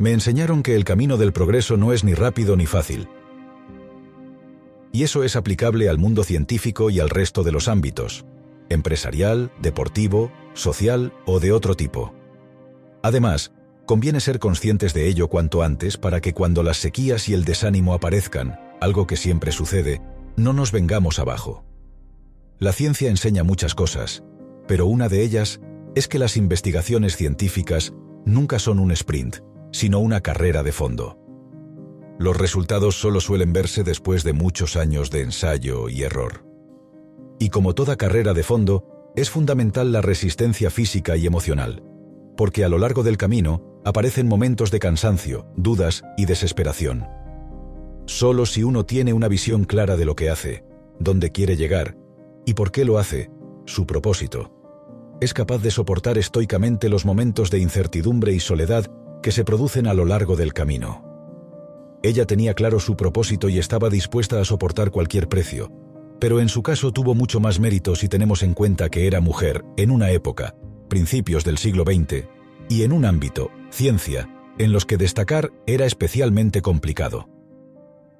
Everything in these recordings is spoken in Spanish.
Me enseñaron que el camino del progreso no es ni rápido ni fácil. Y eso es aplicable al mundo científico y al resto de los ámbitos, empresarial, deportivo, social o de otro tipo. Además, conviene ser conscientes de ello cuanto antes para que cuando las sequías y el desánimo aparezcan, algo que siempre sucede, no nos vengamos abajo. La ciencia enseña muchas cosas, pero una de ellas es que las investigaciones científicas nunca son un sprint, sino una carrera de fondo. Los resultados solo suelen verse después de muchos años de ensayo y error. Y como toda carrera de fondo, es fundamental la resistencia física y emocional, porque a lo largo del camino aparecen momentos de cansancio, dudas y desesperación. Solo si uno tiene una visión clara de lo que hace, dónde quiere llegar y por qué lo hace, su propósito, es capaz de soportar estoicamente los momentos de incertidumbre y soledad que se producen a lo largo del camino. Ella tenía claro su propósito y estaba dispuesta a soportar cualquier precio, pero en su caso tuvo mucho más mérito si tenemos en cuenta que era mujer en una época, principios del siglo XX, y en un ámbito, ciencia, en los que destacar era especialmente complicado.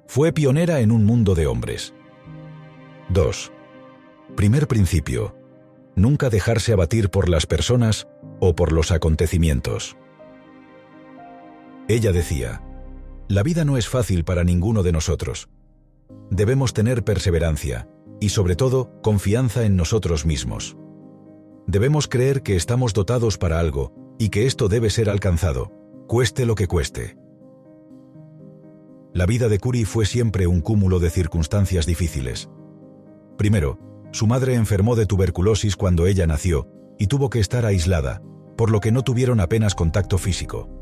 Fue pionera en un mundo de hombres. 2. Primer principio. Nunca dejarse abatir por las personas o por los acontecimientos. Ella decía, la vida no es fácil para ninguno de nosotros. Debemos tener perseverancia y sobre todo confianza en nosotros mismos. Debemos creer que estamos dotados para algo y que esto debe ser alcanzado, cueste lo que cueste. La vida de Curie fue siempre un cúmulo de circunstancias difíciles. Primero, su madre enfermó de tuberculosis cuando ella nació y tuvo que estar aislada, por lo que no tuvieron apenas contacto físico.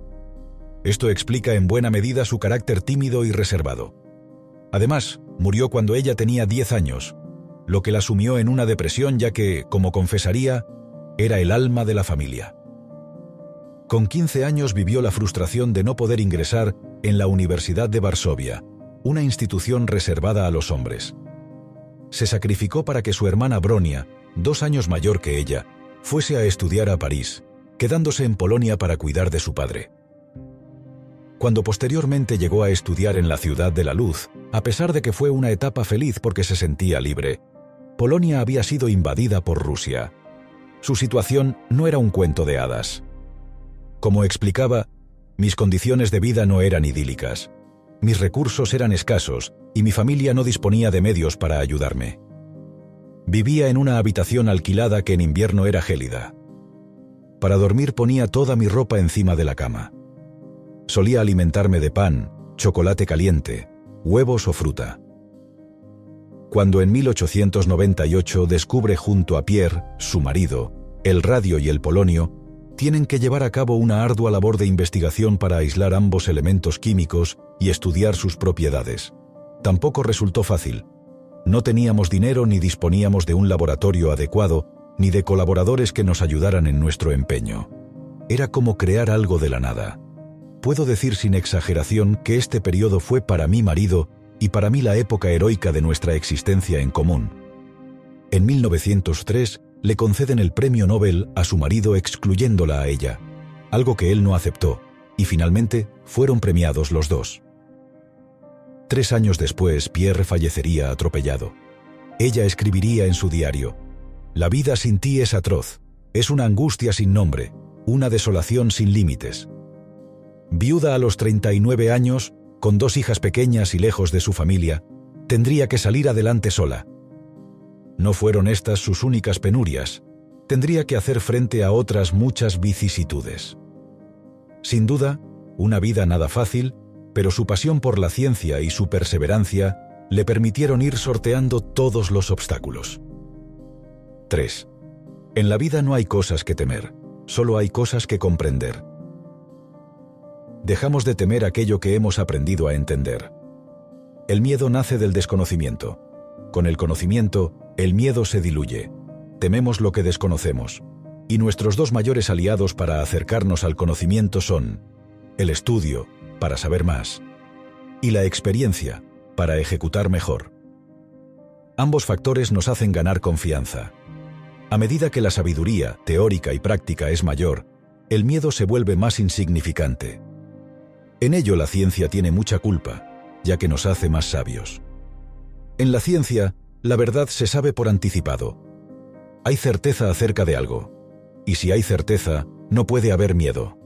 Esto explica en buena medida su carácter tímido y reservado. Además, murió cuando ella tenía 10 años, lo que la sumió en una depresión ya que, como confesaría, era el alma de la familia. Con 15 años vivió la frustración de no poder ingresar en la Universidad de Varsovia, una institución reservada a los hombres. Se sacrificó para que su hermana Bronia, dos años mayor que ella, fuese a estudiar a París, quedándose en Polonia para cuidar de su padre. Cuando posteriormente llegó a estudiar en la ciudad de la luz, a pesar de que fue una etapa feliz porque se sentía libre, Polonia había sido invadida por Rusia. Su situación no era un cuento de hadas. Como explicaba, mis condiciones de vida no eran idílicas. Mis recursos eran escasos y mi familia no disponía de medios para ayudarme. Vivía en una habitación alquilada que en invierno era gélida. Para dormir ponía toda mi ropa encima de la cama. Solía alimentarme de pan, chocolate caliente, huevos o fruta. Cuando en 1898 descubre junto a Pierre, su marido, el radio y el polonio, tienen que llevar a cabo una ardua labor de investigación para aislar ambos elementos químicos y estudiar sus propiedades. Tampoco resultó fácil. No teníamos dinero ni disponíamos de un laboratorio adecuado, ni de colaboradores que nos ayudaran en nuestro empeño. Era como crear algo de la nada. Puedo decir sin exageración que este periodo fue para mi marido y para mí la época heroica de nuestra existencia en común. En 1903 le conceden el premio Nobel a su marido excluyéndola a ella, algo que él no aceptó, y finalmente fueron premiados los dos. Tres años después, Pierre fallecería atropellado. Ella escribiría en su diario, La vida sin ti es atroz, es una angustia sin nombre, una desolación sin límites. Viuda a los 39 años, con dos hijas pequeñas y lejos de su familia, tendría que salir adelante sola. No fueron estas sus únicas penurias, tendría que hacer frente a otras muchas vicisitudes. Sin duda, una vida nada fácil, pero su pasión por la ciencia y su perseverancia le permitieron ir sorteando todos los obstáculos. 3. En la vida no hay cosas que temer, solo hay cosas que comprender dejamos de temer aquello que hemos aprendido a entender. El miedo nace del desconocimiento. Con el conocimiento, el miedo se diluye. Tememos lo que desconocemos. Y nuestros dos mayores aliados para acercarnos al conocimiento son el estudio, para saber más, y la experiencia, para ejecutar mejor. Ambos factores nos hacen ganar confianza. A medida que la sabiduría, teórica y práctica, es mayor, el miedo se vuelve más insignificante. En ello la ciencia tiene mucha culpa, ya que nos hace más sabios. En la ciencia, la verdad se sabe por anticipado. Hay certeza acerca de algo, y si hay certeza, no puede haber miedo.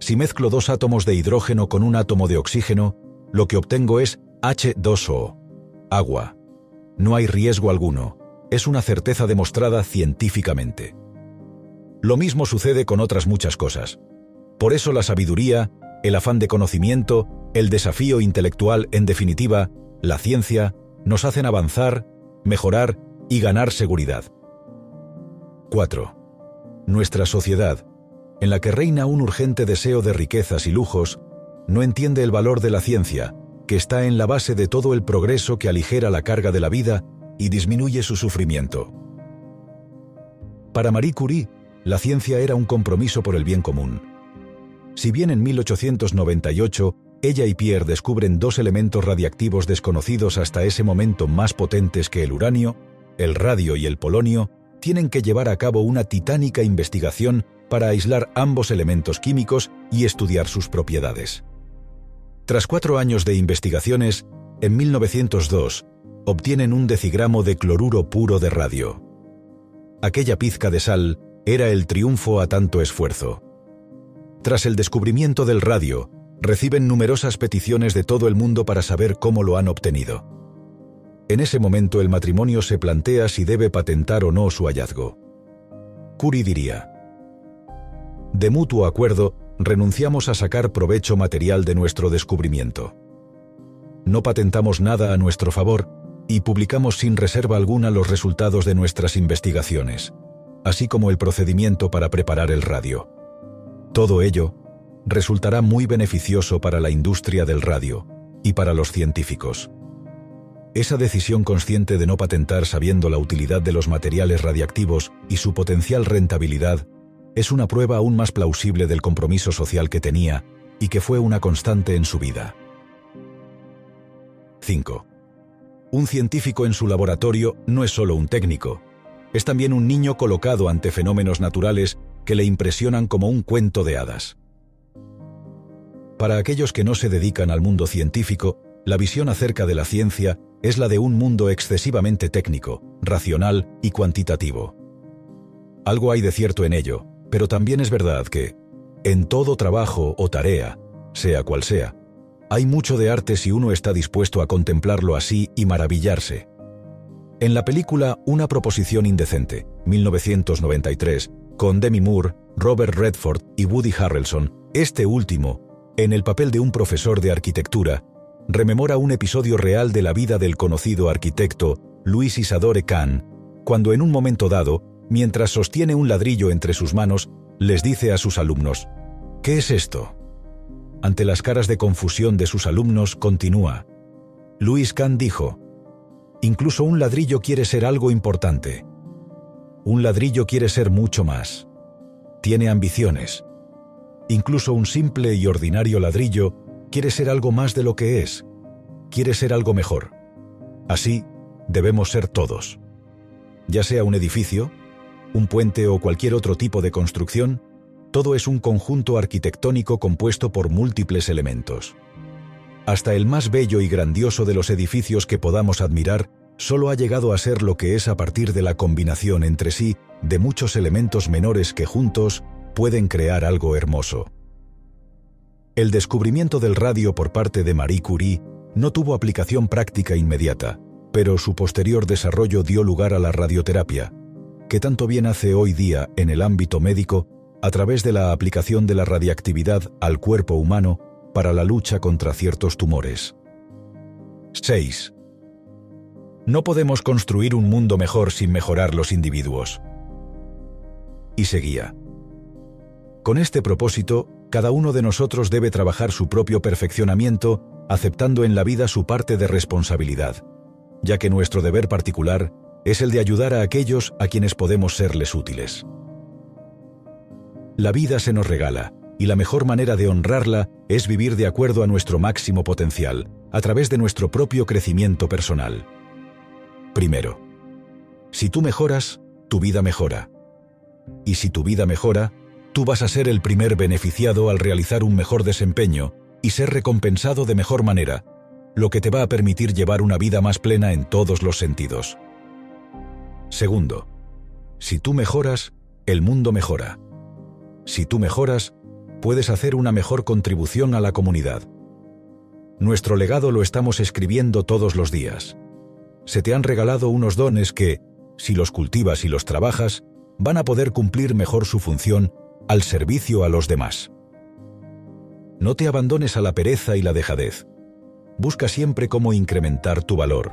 Si mezclo dos átomos de hidrógeno con un átomo de oxígeno, lo que obtengo es H2O, agua. No hay riesgo alguno, es una certeza demostrada científicamente. Lo mismo sucede con otras muchas cosas. Por eso la sabiduría, el afán de conocimiento, el desafío intelectual, en definitiva, la ciencia, nos hacen avanzar, mejorar y ganar seguridad. 4. Nuestra sociedad, en la que reina un urgente deseo de riquezas y lujos, no entiende el valor de la ciencia, que está en la base de todo el progreso que aligera la carga de la vida y disminuye su sufrimiento. Para Marie Curie, la ciencia era un compromiso por el bien común. Si bien en 1898 ella y Pierre descubren dos elementos radiactivos desconocidos hasta ese momento más potentes que el uranio, el radio y el polonio, tienen que llevar a cabo una titánica investigación para aislar ambos elementos químicos y estudiar sus propiedades. Tras cuatro años de investigaciones, en 1902, obtienen un decigramo de cloruro puro de radio. Aquella pizca de sal era el triunfo a tanto esfuerzo. Tras el descubrimiento del radio, reciben numerosas peticiones de todo el mundo para saber cómo lo han obtenido. En ese momento el matrimonio se plantea si debe patentar o no su hallazgo. Curie diría, De mutuo acuerdo, renunciamos a sacar provecho material de nuestro descubrimiento. No patentamos nada a nuestro favor y publicamos sin reserva alguna los resultados de nuestras investigaciones, así como el procedimiento para preparar el radio. Todo ello resultará muy beneficioso para la industria del radio y para los científicos. Esa decisión consciente de no patentar sabiendo la utilidad de los materiales radiactivos y su potencial rentabilidad es una prueba aún más plausible del compromiso social que tenía y que fue una constante en su vida. 5. Un científico en su laboratorio no es solo un técnico, es también un niño colocado ante fenómenos naturales que le impresionan como un cuento de hadas. Para aquellos que no se dedican al mundo científico, la visión acerca de la ciencia es la de un mundo excesivamente técnico, racional y cuantitativo. Algo hay de cierto en ello, pero también es verdad que, en todo trabajo o tarea, sea cual sea, hay mucho de arte si uno está dispuesto a contemplarlo así y maravillarse. En la película Una proposición indecente, 1993, con Demi Moore, Robert Redford y Woody Harrelson, este último en el papel de un profesor de arquitectura, rememora un episodio real de la vida del conocido arquitecto Luis Isadore Kahn, cuando en un momento dado, mientras sostiene un ladrillo entre sus manos, les dice a sus alumnos, ¿Qué es esto? Ante las caras de confusión de sus alumnos, continúa. Luis Kahn dijo, Incluso un ladrillo quiere ser algo importante. Un ladrillo quiere ser mucho más. Tiene ambiciones, Incluso un simple y ordinario ladrillo quiere ser algo más de lo que es, quiere ser algo mejor. Así debemos ser todos. Ya sea un edificio, un puente o cualquier otro tipo de construcción, todo es un conjunto arquitectónico compuesto por múltiples elementos. Hasta el más bello y grandioso de los edificios que podamos admirar solo ha llegado a ser lo que es a partir de la combinación entre sí de muchos elementos menores que juntos pueden crear algo hermoso. El descubrimiento del radio por parte de Marie Curie no tuvo aplicación práctica inmediata, pero su posterior desarrollo dio lugar a la radioterapia, que tanto bien hace hoy día en el ámbito médico a través de la aplicación de la radiactividad al cuerpo humano para la lucha contra ciertos tumores. 6. No podemos construir un mundo mejor sin mejorar los individuos. Y seguía. Con este propósito, cada uno de nosotros debe trabajar su propio perfeccionamiento, aceptando en la vida su parte de responsabilidad, ya que nuestro deber particular es el de ayudar a aquellos a quienes podemos serles útiles. La vida se nos regala, y la mejor manera de honrarla es vivir de acuerdo a nuestro máximo potencial, a través de nuestro propio crecimiento personal. Primero, si tú mejoras, tu vida mejora. Y si tu vida mejora, tú vas a ser el primer beneficiado al realizar un mejor desempeño y ser recompensado de mejor manera, lo que te va a permitir llevar una vida más plena en todos los sentidos. Segundo, si tú mejoras, el mundo mejora. Si tú mejoras, puedes hacer una mejor contribución a la comunidad. Nuestro legado lo estamos escribiendo todos los días. Se te han regalado unos dones que, si los cultivas y los trabajas, van a poder cumplir mejor su función al servicio a los demás. No te abandones a la pereza y la dejadez. Busca siempre cómo incrementar tu valor.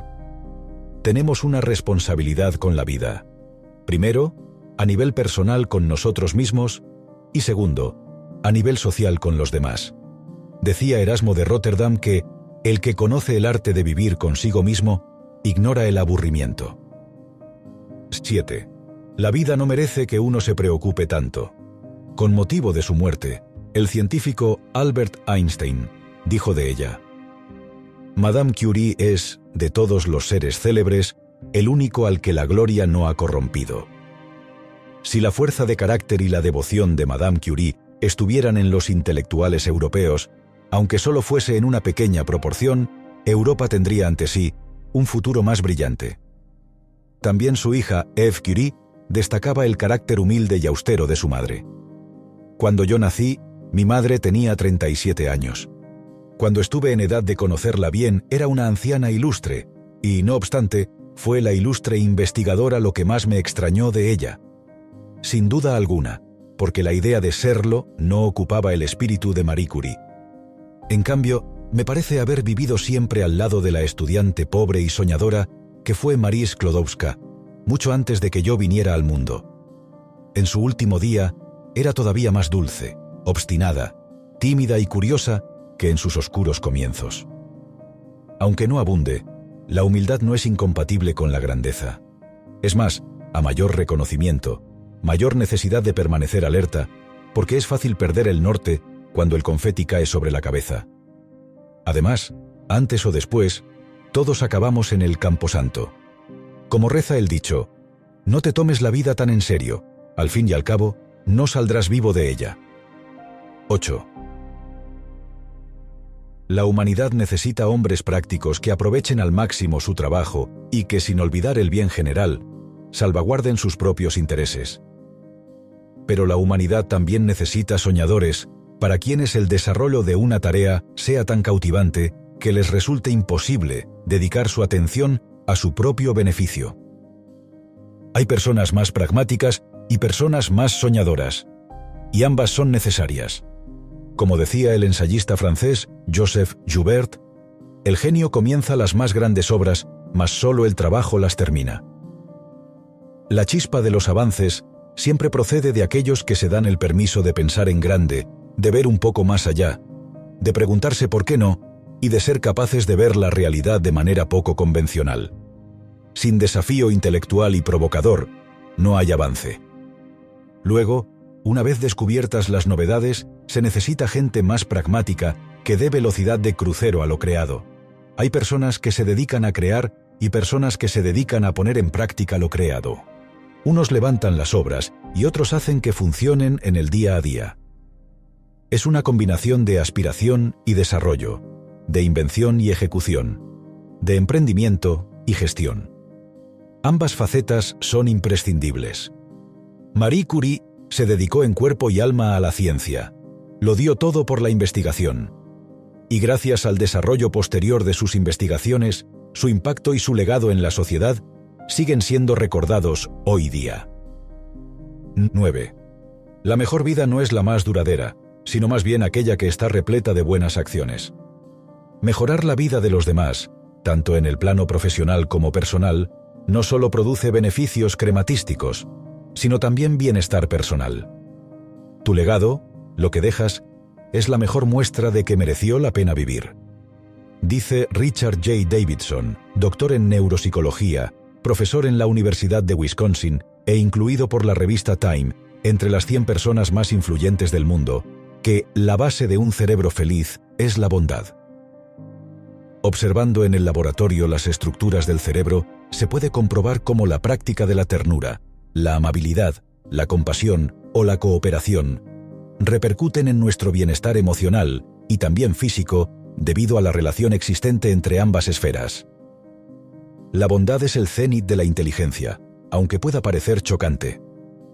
Tenemos una responsabilidad con la vida. Primero, a nivel personal con nosotros mismos y segundo, a nivel social con los demás. Decía Erasmo de Rotterdam que el que conoce el arte de vivir consigo mismo ignora el aburrimiento. 7. La vida no merece que uno se preocupe tanto. Con motivo de su muerte, el científico Albert Einstein dijo de ella, Madame Curie es, de todos los seres célebres, el único al que la gloria no ha corrompido. Si la fuerza de carácter y la devoción de Madame Curie estuvieran en los intelectuales europeos, aunque solo fuese en una pequeña proporción, Europa tendría ante sí un futuro más brillante. También su hija, Eve Curie, destacaba el carácter humilde y austero de su madre. Cuando yo nací, mi madre tenía 37 años. Cuando estuve en edad de conocerla bien, era una anciana ilustre, y, no obstante, fue la ilustre investigadora lo que más me extrañó de ella. Sin duda alguna, porque la idea de serlo no ocupaba el espíritu de Marie Curie. En cambio, me parece haber vivido siempre al lado de la estudiante pobre y soñadora que fue Marie Sklodowska, mucho antes de que yo viniera al mundo. En su último día, era todavía más dulce, obstinada, tímida y curiosa que en sus oscuros comienzos. Aunque no abunde, la humildad no es incompatible con la grandeza. Es más, a mayor reconocimiento, mayor necesidad de permanecer alerta, porque es fácil perder el norte cuando el confeti cae sobre la cabeza. Además, antes o después, todos acabamos en el camposanto. Como reza el dicho, no te tomes la vida tan en serio, al fin y al cabo, no saldrás vivo de ella. 8. La humanidad necesita hombres prácticos que aprovechen al máximo su trabajo y que, sin olvidar el bien general, salvaguarden sus propios intereses. Pero la humanidad también necesita soñadores para quienes el desarrollo de una tarea sea tan cautivante que les resulte imposible dedicar su atención a su propio beneficio. Hay personas más pragmáticas y personas más soñadoras, y ambas son necesarias. Como decía el ensayista francés Joseph Joubert, el genio comienza las más grandes obras, mas solo el trabajo las termina. La chispa de los avances siempre procede de aquellos que se dan el permiso de pensar en grande, de ver un poco más allá, de preguntarse por qué no y de ser capaces de ver la realidad de manera poco convencional. Sin desafío intelectual y provocador, no hay avance. Luego, una vez descubiertas las novedades, se necesita gente más pragmática que dé velocidad de crucero a lo creado. Hay personas que se dedican a crear y personas que se dedican a poner en práctica lo creado. Unos levantan las obras y otros hacen que funcionen en el día a día. Es una combinación de aspiración y desarrollo, de invención y ejecución, de emprendimiento y gestión. Ambas facetas son imprescindibles. Marie Curie se dedicó en cuerpo y alma a la ciencia. Lo dio todo por la investigación. Y gracias al desarrollo posterior de sus investigaciones, su impacto y su legado en la sociedad siguen siendo recordados hoy día. 9. La mejor vida no es la más duradera, sino más bien aquella que está repleta de buenas acciones. Mejorar la vida de los demás, tanto en el plano profesional como personal, no solo produce beneficios crematísticos, sino también bienestar personal. Tu legado, lo que dejas, es la mejor muestra de que mereció la pena vivir. Dice Richard J. Davidson, doctor en neuropsicología, profesor en la Universidad de Wisconsin e incluido por la revista Time entre las 100 personas más influyentes del mundo, que la base de un cerebro feliz es la bondad. Observando en el laboratorio las estructuras del cerebro, se puede comprobar cómo la práctica de la ternura, la amabilidad, la compasión o la cooperación repercuten en nuestro bienestar emocional y también físico debido a la relación existente entre ambas esferas. La bondad es el cenit de la inteligencia, aunque pueda parecer chocante.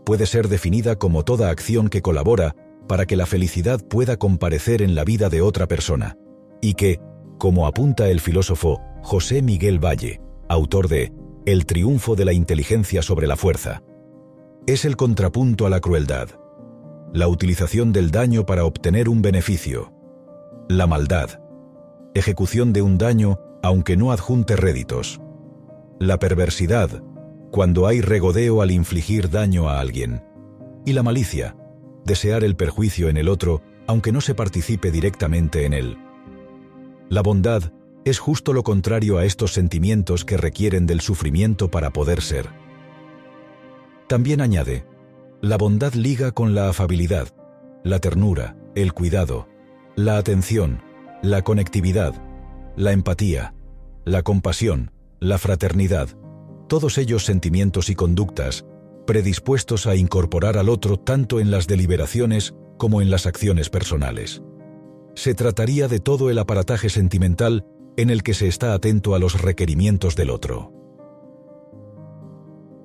Puede ser definida como toda acción que colabora para que la felicidad pueda comparecer en la vida de otra persona, y que, como apunta el filósofo José Miguel Valle, autor de El triunfo de la inteligencia sobre la fuerza, es el contrapunto a la crueldad, la utilización del daño para obtener un beneficio, la maldad, ejecución de un daño aunque no adjunte réditos, la perversidad, cuando hay regodeo al infligir daño a alguien, y la malicia, desear el perjuicio en el otro aunque no se participe directamente en él. La bondad es justo lo contrario a estos sentimientos que requieren del sufrimiento para poder ser. También añade, la bondad liga con la afabilidad, la ternura, el cuidado, la atención, la conectividad, la empatía, la compasión, la fraternidad, todos ellos sentimientos y conductas predispuestos a incorporar al otro tanto en las deliberaciones como en las acciones personales. Se trataría de todo el aparataje sentimental en el que se está atento a los requerimientos del otro.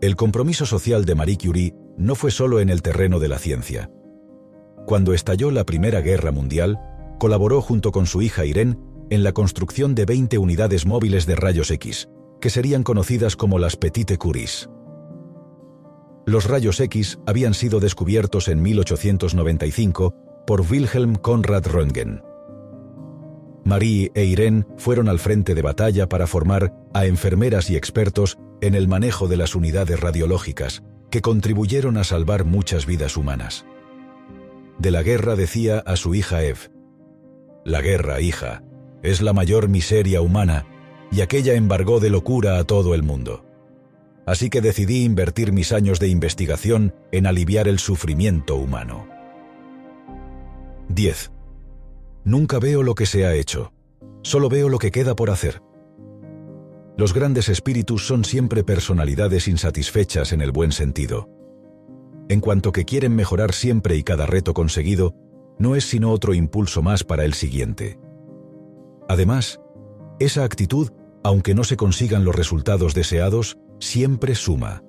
El compromiso social de Marie Curie no fue solo en el terreno de la ciencia. Cuando estalló la Primera Guerra Mundial, colaboró junto con su hija Irene en la construcción de 20 unidades móviles de rayos X, que serían conocidas como las Petite Curies. Los rayos X habían sido descubiertos en 1895 por Wilhelm Conrad Röntgen. Marie e Irene fueron al frente de batalla para formar a enfermeras y expertos en el manejo de las unidades radiológicas, que contribuyeron a salvar muchas vidas humanas. De la guerra decía a su hija Eve, La guerra, hija, es la mayor miseria humana y aquella embargó de locura a todo el mundo así que decidí invertir mis años de investigación en aliviar el sufrimiento humano. 10. Nunca veo lo que se ha hecho, solo veo lo que queda por hacer. Los grandes espíritus son siempre personalidades insatisfechas en el buen sentido. En cuanto que quieren mejorar siempre y cada reto conseguido, no es sino otro impulso más para el siguiente. Además, esa actitud, aunque no se consigan los resultados deseados, siempre suma.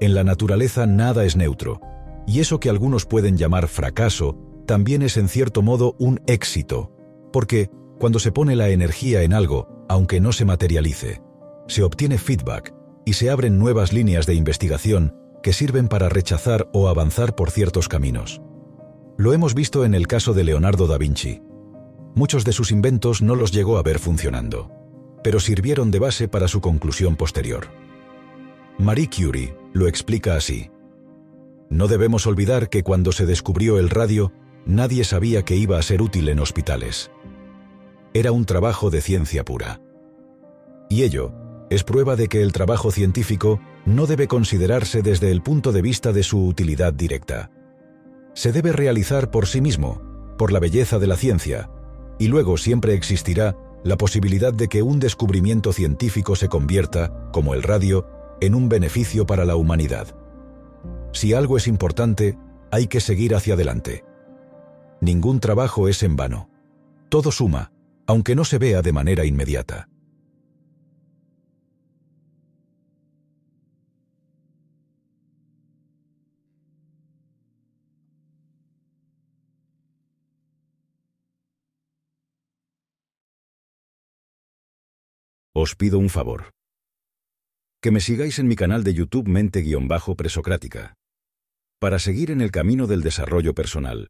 En la naturaleza nada es neutro, y eso que algunos pueden llamar fracaso también es en cierto modo un éxito, porque cuando se pone la energía en algo, aunque no se materialice, se obtiene feedback y se abren nuevas líneas de investigación que sirven para rechazar o avanzar por ciertos caminos. Lo hemos visto en el caso de Leonardo da Vinci. Muchos de sus inventos no los llegó a ver funcionando, pero sirvieron de base para su conclusión posterior. Marie Curie lo explica así. No debemos olvidar que cuando se descubrió el radio, nadie sabía que iba a ser útil en hospitales. Era un trabajo de ciencia pura. Y ello es prueba de que el trabajo científico no debe considerarse desde el punto de vista de su utilidad directa. Se debe realizar por sí mismo, por la belleza de la ciencia, y luego siempre existirá la posibilidad de que un descubrimiento científico se convierta, como el radio, en un beneficio para la humanidad. Si algo es importante, hay que seguir hacia adelante. Ningún trabajo es en vano. Todo suma, aunque no se vea de manera inmediata. Os pido un favor que me sigáis en mi canal de YouTube Mente-Presocrática. Para seguir en el camino del desarrollo personal,